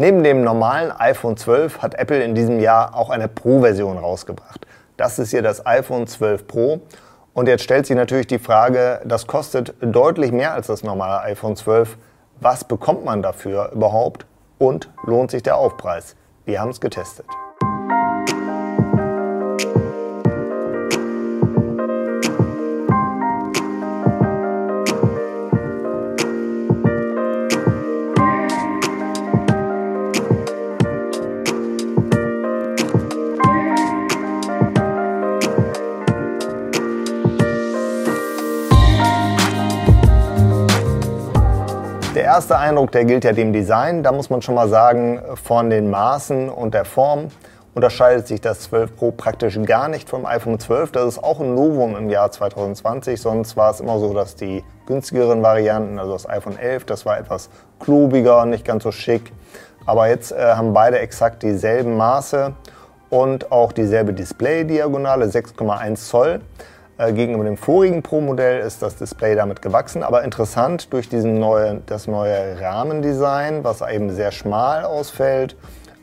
Neben dem normalen iPhone 12 hat Apple in diesem Jahr auch eine Pro-Version rausgebracht. Das ist hier das iPhone 12 Pro. Und jetzt stellt sich natürlich die Frage, das kostet deutlich mehr als das normale iPhone 12. Was bekommt man dafür überhaupt? Und lohnt sich der Aufpreis? Wir haben es getestet. Erste Eindruck, der gilt ja dem Design. Da muss man schon mal sagen, von den Maßen und der Form unterscheidet sich das 12 Pro praktisch gar nicht vom iPhone 12. Das ist auch ein Novum im Jahr 2020. Sonst war es immer so, dass die günstigeren Varianten, also das iPhone 11, das war etwas klobiger, nicht ganz so schick. Aber jetzt äh, haben beide exakt dieselben Maße und auch dieselbe Display-Diagonale, 6,1 Zoll. Äh, gegenüber dem vorigen Pro-Modell ist das Display damit gewachsen, aber interessant durch diesen neue, das neue Rahmendesign, was eben sehr schmal ausfällt,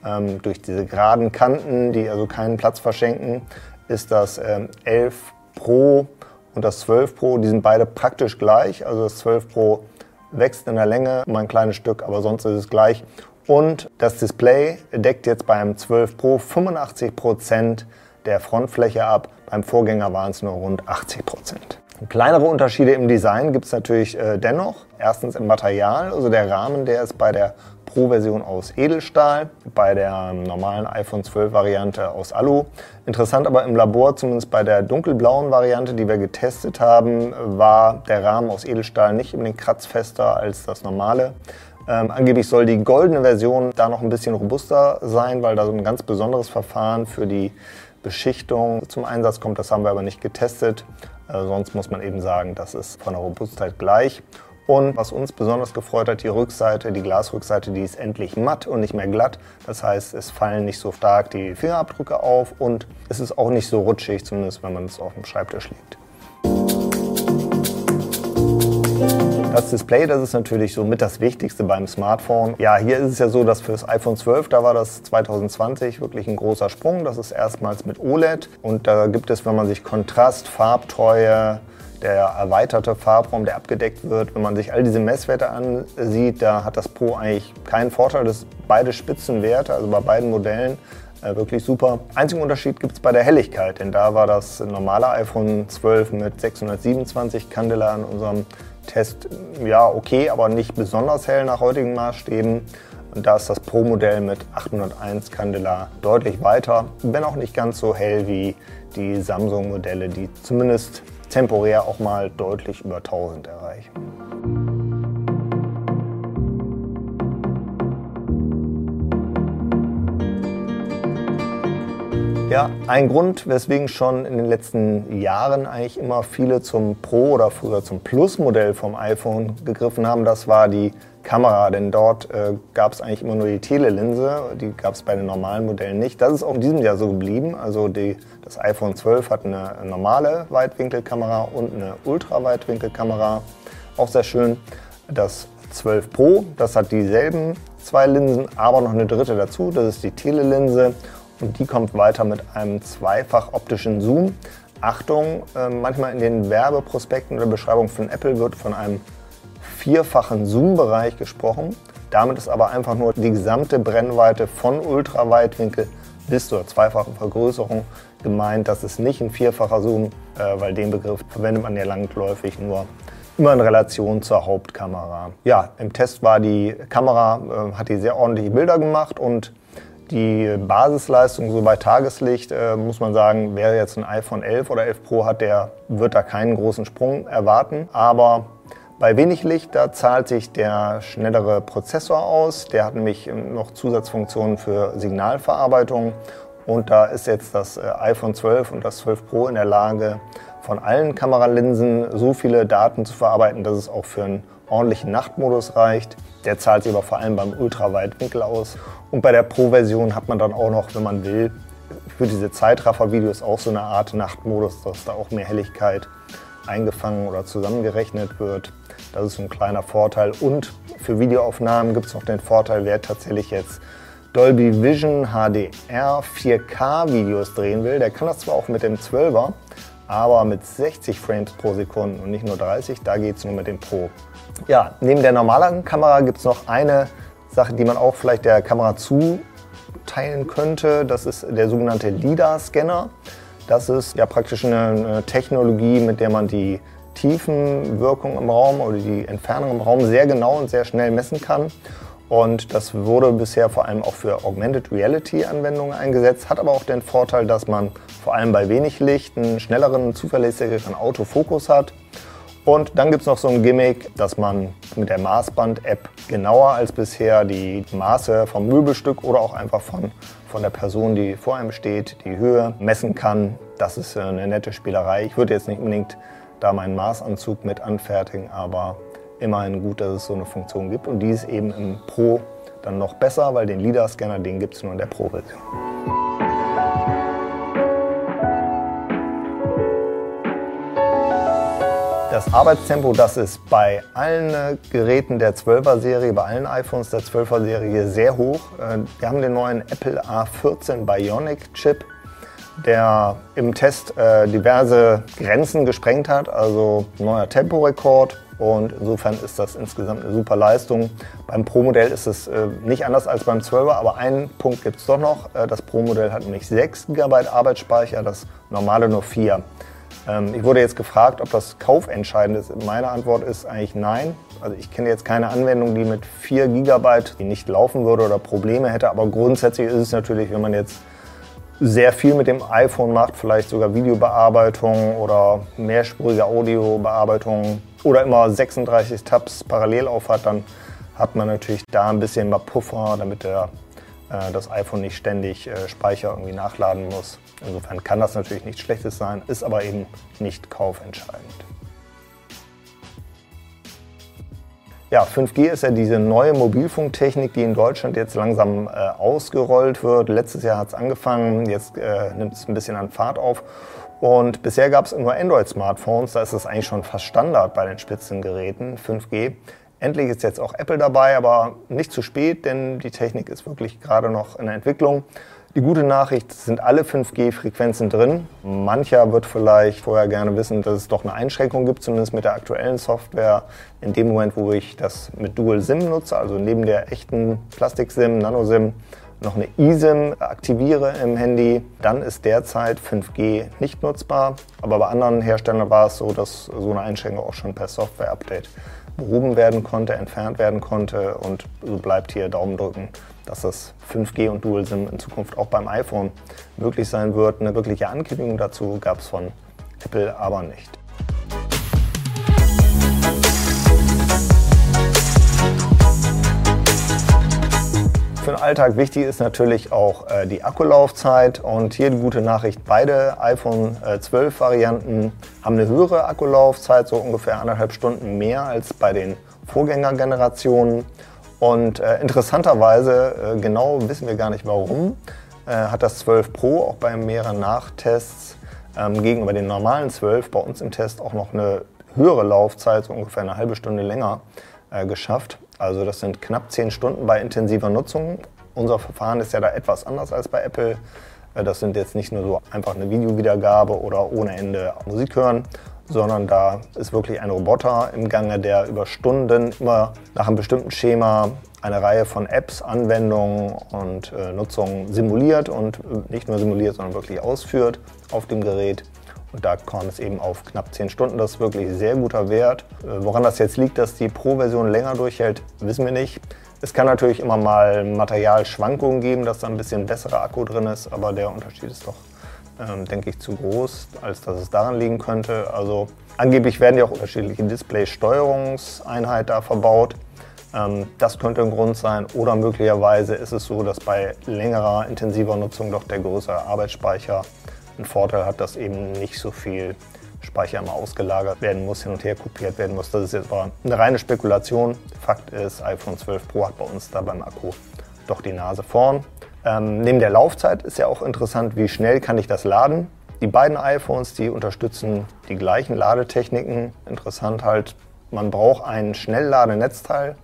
ähm, durch diese geraden Kanten, die also keinen Platz verschenken, ist das ähm, 11 Pro und das 12 Pro, die sind beide praktisch gleich. Also das 12 Pro wächst in der Länge um ein kleines Stück, aber sonst ist es gleich. Und das Display deckt jetzt beim 12 Pro 85 Prozent der Frontfläche ab. Beim Vorgänger waren es nur rund 80 Prozent. Kleinere Unterschiede im Design gibt es natürlich äh, dennoch. Erstens im Material, also der Rahmen, der ist bei der Pro-Version aus Edelstahl, bei der normalen iPhone 12 Variante aus Alu. Interessant aber im Labor, zumindest bei der dunkelblauen Variante, die wir getestet haben, war der Rahmen aus Edelstahl nicht unbedingt kratzfester als das normale. Ähm, angeblich soll die goldene Version da noch ein bisschen robuster sein, weil da so ein ganz besonderes Verfahren für die Beschichtung zum Einsatz kommt. Das haben wir aber nicht getestet. Äh, sonst muss man eben sagen, das ist von der Robustheit gleich. Und was uns besonders gefreut hat, die Rückseite, die Glasrückseite, die ist endlich matt und nicht mehr glatt. Das heißt, es fallen nicht so stark die Fingerabdrücke auf und es ist auch nicht so rutschig, zumindest wenn man es auf dem Schreibtisch liegt. Das Display, das ist natürlich so mit das Wichtigste beim Smartphone. Ja, hier ist es ja so, dass für das iPhone 12, da war das 2020 wirklich ein großer Sprung. Das ist erstmals mit OLED und da gibt es, wenn man sich Kontrast, Farbtreue, der erweiterte Farbraum, der abgedeckt wird. Wenn man sich all diese Messwerte ansieht, da hat das Pro eigentlich keinen Vorteil. Das sind beide Spitzenwerte, also bei beiden Modellen äh, wirklich super. Einzigen Unterschied gibt es bei der Helligkeit, denn da war das normale iPhone 12 mit 627 Candela in unserem Test ja okay, aber nicht besonders hell nach heutigen Maßstäben. Und da ist das Pro-Modell mit 801 Candela deutlich weiter, wenn auch nicht ganz so hell wie die Samsung-Modelle, die zumindest temporär auch mal deutlich über 1000 erreichen. Ja, ein Grund, weswegen schon in den letzten Jahren eigentlich immer viele zum Pro- oder früher zum Plus-Modell vom iPhone gegriffen haben, das war die Kamera. Denn dort äh, gab es eigentlich immer nur die Telelinse, die gab es bei den normalen Modellen nicht. Das ist auch in diesem Jahr so geblieben. Also die, das iPhone 12 hat eine normale Weitwinkelkamera und eine Ultraweitwinkelkamera. Auch sehr schön. Das 12 Pro, das hat dieselben zwei Linsen, aber noch eine dritte dazu. Das ist die Telelinse die kommt weiter mit einem zweifach optischen Zoom. Achtung, äh, manchmal in den Werbeprospekten oder Beschreibungen von Apple wird von einem vierfachen Zoom-Bereich gesprochen. Damit ist aber einfach nur die gesamte Brennweite von Ultraweitwinkel bis zur zweifachen Vergrößerung gemeint. Das ist nicht ein vierfacher Zoom, äh, weil den Begriff verwendet man ja langläufig nur immer in Relation zur Hauptkamera. Ja, im Test war die Kamera, äh, hat die sehr ordentliche Bilder gemacht und die Basisleistung so bei Tageslicht, äh, muss man sagen, wer jetzt ein iPhone 11 oder 11 Pro hat, der wird da keinen großen Sprung erwarten. Aber bei wenig Licht, da zahlt sich der schnellere Prozessor aus. Der hat nämlich noch Zusatzfunktionen für Signalverarbeitung. Und da ist jetzt das äh, iPhone 12 und das 12 Pro in der Lage, von allen Kameralinsen so viele Daten zu verarbeiten, dass es auch für einen ordentlichen Nachtmodus reicht. Der zahlt sich aber vor allem beim Ultraweitwinkel aus. Und bei der Pro-Version hat man dann auch noch, wenn man will, für diese Zeitraffer-Videos auch so eine Art Nachtmodus, dass da auch mehr Helligkeit eingefangen oder zusammengerechnet wird. Das ist ein kleiner Vorteil. Und für Videoaufnahmen gibt es noch den Vorteil, wer tatsächlich jetzt Dolby Vision HDR 4K Videos drehen will, der kann das zwar auch mit dem 12er, aber mit 60 Frames pro Sekunde und nicht nur 30, da geht es nur mit dem Pro. Ja, neben der normalen Kamera gibt es noch eine Sache, die man auch vielleicht der Kamera zuteilen könnte. Das ist der sogenannte LIDAR-Scanner. Das ist ja praktisch eine Technologie, mit der man die Tiefenwirkung im Raum oder die Entfernung im Raum sehr genau und sehr schnell messen kann. Und das wurde bisher vor allem auch für Augmented Reality Anwendungen eingesetzt, hat aber auch den Vorteil, dass man vor allem bei wenig Licht einen schnelleren, zuverlässigeren Autofokus hat. Und dann gibt es noch so ein Gimmick, dass man mit der Maßband-App genauer als bisher die Maße vom Möbelstück oder auch einfach von, von der Person, die vor einem steht, die Höhe messen kann. Das ist eine nette Spielerei. Ich würde jetzt nicht unbedingt da meinen Maßanzug mit anfertigen, aber immerhin gut, dass es so eine Funktion gibt. Und die ist eben im Pro dann noch besser, weil den LIDAR-Scanner, den gibt es nur in der Pro-Version. Das Arbeitstempo, das ist bei allen Geräten der 12er Serie, bei allen iPhones der 12er Serie sehr hoch. Äh, wir haben den neuen Apple A14 Bionic Chip, der im Test äh, diverse Grenzen gesprengt hat, also neuer Temporekord. Und insofern ist das insgesamt eine super Leistung. Beim Pro-Modell ist es äh, nicht anders als beim 12er, aber einen Punkt gibt es doch noch. das Pro-Modell hat nämlich 6 GB Arbeitsspeicher, das normale nur 4. Ähm, ich wurde jetzt gefragt, ob das kaufentscheidend ist. Meine Antwort ist eigentlich nein. Also ich kenne jetzt keine Anwendung, die mit 4 GB nicht laufen würde oder Probleme hätte. Aber grundsätzlich ist es natürlich, wenn man jetzt sehr viel mit dem iPhone macht, vielleicht sogar Videobearbeitung oder mehrspurige Audiobearbeitung oder immer 36 Tabs parallel auf hat, dann hat man natürlich da ein bisschen mehr Puffer, damit der das iPhone nicht ständig äh, Speicher irgendwie nachladen muss. Insofern kann das natürlich nichts Schlechtes sein, ist aber eben nicht kaufentscheidend. Ja, 5G ist ja diese neue Mobilfunktechnik, die in Deutschland jetzt langsam äh, ausgerollt wird. Letztes Jahr hat es angefangen, jetzt äh, nimmt es ein bisschen an Fahrt auf. Und bisher gab es nur Android-Smartphones, da ist es eigentlich schon fast Standard bei den Spitzengeräten 5G. Endlich ist jetzt auch Apple dabei, aber nicht zu spät, denn die Technik ist wirklich gerade noch in der Entwicklung. Die gute Nachricht sind alle 5G-Frequenzen drin. Mancher wird vielleicht vorher gerne wissen, dass es doch eine Einschränkung gibt, zumindest mit der aktuellen Software. In dem Moment, wo ich das mit Dual SIM nutze, also neben der echten Plastik-SIM, Nano-SIM, noch eine eSIM aktiviere im Handy, dann ist derzeit 5G nicht nutzbar. Aber bei anderen Herstellern war es so, dass so eine Einschränkung auch schon per Software-Update behoben werden konnte, entfernt werden konnte. Und so bleibt hier Daumen drücken, dass das 5G und Dual SIM in Zukunft auch beim iPhone möglich sein wird. Eine wirkliche Ankündigung dazu gab es von Apple aber nicht. Für den Alltag wichtig ist natürlich auch äh, die Akkulaufzeit und hier die gute Nachricht, beide iPhone äh, 12 Varianten haben eine höhere Akkulaufzeit, so ungefähr anderthalb Stunden mehr als bei den Vorgängergenerationen. Und äh, interessanterweise, äh, genau wissen wir gar nicht warum, äh, hat das 12 Pro auch bei mehreren Nachtests ähm, gegenüber den normalen 12 bei uns im Test auch noch eine höhere Laufzeit, so ungefähr eine halbe Stunde länger, äh, geschafft. Also das sind knapp 10 Stunden bei intensiver Nutzung. Unser Verfahren ist ja da etwas anders als bei Apple. Äh, das sind jetzt nicht nur so einfach eine Videowiedergabe oder ohne Ende Musik hören, sondern da ist wirklich ein Roboter im Gange, der über Stunden immer nach einem bestimmten Schema eine Reihe von Apps, Anwendungen und äh, Nutzungen simuliert und äh, nicht nur simuliert, sondern wirklich ausführt auf dem Gerät. Und da kam es eben auf knapp 10 Stunden. Das ist wirklich sehr guter Wert. Äh, woran das jetzt liegt, dass die Pro-Version länger durchhält, wissen wir nicht. Es kann natürlich immer mal Materialschwankungen geben, dass da ein bisschen besserer Akku drin ist, aber der Unterschied ist doch, ähm, denke ich, zu groß, als dass es daran liegen könnte. Also angeblich werden ja auch unterschiedliche Display-Steuerungseinheiten da verbaut. Ähm, das könnte ein Grund sein. Oder möglicherweise ist es so, dass bei längerer, intensiver Nutzung doch der größere Arbeitsspeicher einen Vorteil hat, dass eben nicht so viel Speicher immer ausgelagert werden muss, hin und her kopiert werden muss. Das ist jetzt aber eine reine Spekulation. Fakt ist, iPhone 12 Pro hat bei uns da beim Akku doch die Nase vorn. Ähm, neben der Laufzeit ist ja auch interessant, wie schnell kann ich das laden. Die beiden iPhones, die unterstützen die gleichen Ladetechniken. Interessant halt, man braucht ein Schnellladenetzteil.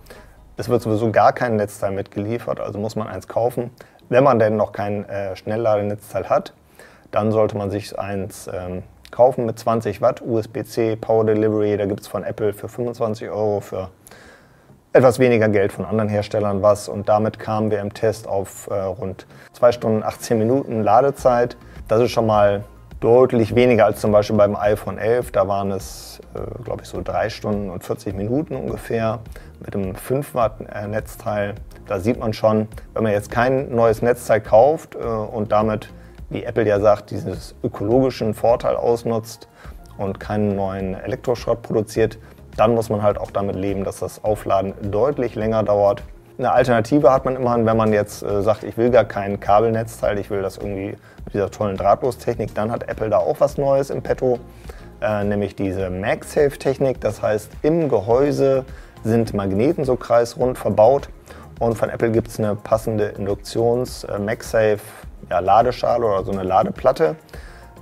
Es wird sowieso gar kein Netzteil mitgeliefert, also muss man eins kaufen. Wenn man denn noch kein äh, Schnellladenetzteil hat, dann sollte man sich eins ähm, kaufen mit 20 Watt USB-C Power Delivery. Da gibt es von Apple für 25 Euro für etwas weniger Geld von anderen Herstellern was. Und damit kamen wir im Test auf äh, rund 2 Stunden 18 Minuten Ladezeit. Das ist schon mal deutlich weniger als zum Beispiel beim iPhone 11. Da waren es, äh, glaube ich, so 3 Stunden und 40 Minuten ungefähr mit einem 5 Watt äh, Netzteil. Da sieht man schon, wenn man jetzt kein neues Netzteil kauft äh, und damit, wie Apple ja sagt, diesen ökologischen Vorteil ausnutzt und keinen neuen Elektroschrott produziert, dann muss man halt auch damit leben, dass das Aufladen deutlich länger dauert. Eine Alternative hat man immerhin, wenn man jetzt äh, sagt, ich will gar kein Kabelnetzteil, ich will das irgendwie mit dieser tollen Drahtlostechnik, dann hat Apple da auch was Neues im Petto, äh, nämlich diese MagSafe-Technik. Das heißt, im Gehäuse sind Magneten so kreisrund verbaut und von Apple gibt es eine passende Induktions-MagSafe ja, Ladeschale oder so eine Ladeplatte,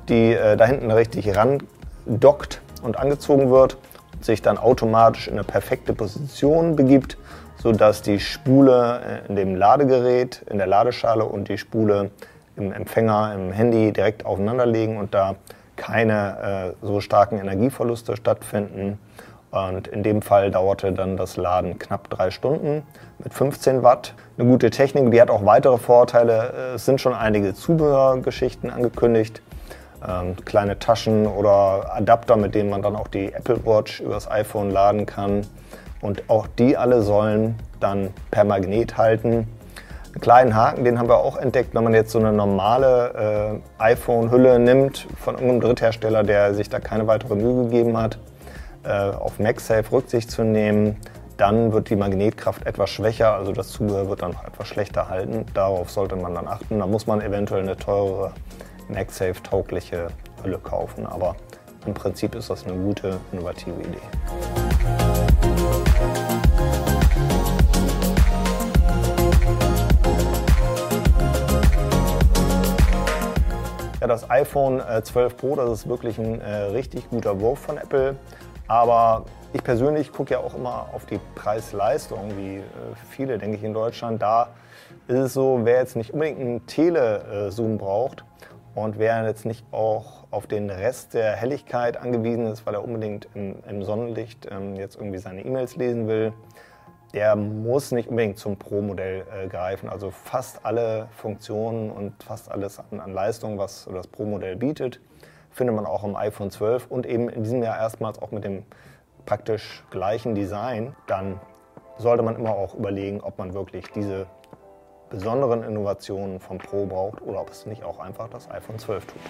die äh, da hinten richtig ran dockt und angezogen wird sich dann automatisch in eine perfekte Position begibt, sodass die Spule äh, in dem Ladegerät, in der Ladeschale und die Spule im Empfänger, im Handy direkt aufeinander liegen und da keine äh, so starken Energieverluste stattfinden. Und in dem Fall dauerte dann das Laden knapp drei Stunden mit 15 Watt. Eine gute Technik, die hat auch weitere Vorteile. Es sind schon einige Zubehörgeschichten angekündigt ähm, kleine Taschen oder Adapter, mit denen man dann auch die Apple Watch übers iPhone laden kann. Und auch die alle sollen dann per Magnet halten. Einen kleinen Haken, den haben wir auch entdeckt, wenn man jetzt so eine normale äh, iPhone-Hülle nimmt von irgendeinem Dritthersteller, der sich da keine weitere Mühe gegeben hat, auf MagSafe Rücksicht zu nehmen, dann wird die Magnetkraft etwas schwächer, also das Zubehör wird dann etwas schlechter halten. Darauf sollte man dann achten. Da muss man eventuell eine teurere MagSafe-taugliche Hülle kaufen. Aber im Prinzip ist das eine gute, innovative Idee. Ja, das iPhone 12 äh, Pro, das ist wirklich ein äh, richtig guter Wurf von Apple. Aber ich persönlich gucke ja auch immer auf die Preis-Leistung, wie äh, viele, denke ich, in Deutschland. Da ist es so, wer jetzt nicht unbedingt einen Telezoom braucht, und wer jetzt nicht auch auf den Rest der Helligkeit angewiesen ist, weil er unbedingt im, im Sonnenlicht ähm, jetzt irgendwie seine E-Mails lesen will, der muss nicht unbedingt zum Pro-Modell äh, greifen. Also fast alle Funktionen und fast alles an, an Leistung, was das Pro-Modell bietet, findet man auch im iPhone 12 und eben in diesem Jahr erstmals auch mit dem praktisch gleichen Design. Dann sollte man immer auch überlegen, ob man wirklich diese besonderen Innovationen vom Pro braucht oder ob es nicht auch einfach das iPhone 12 tut.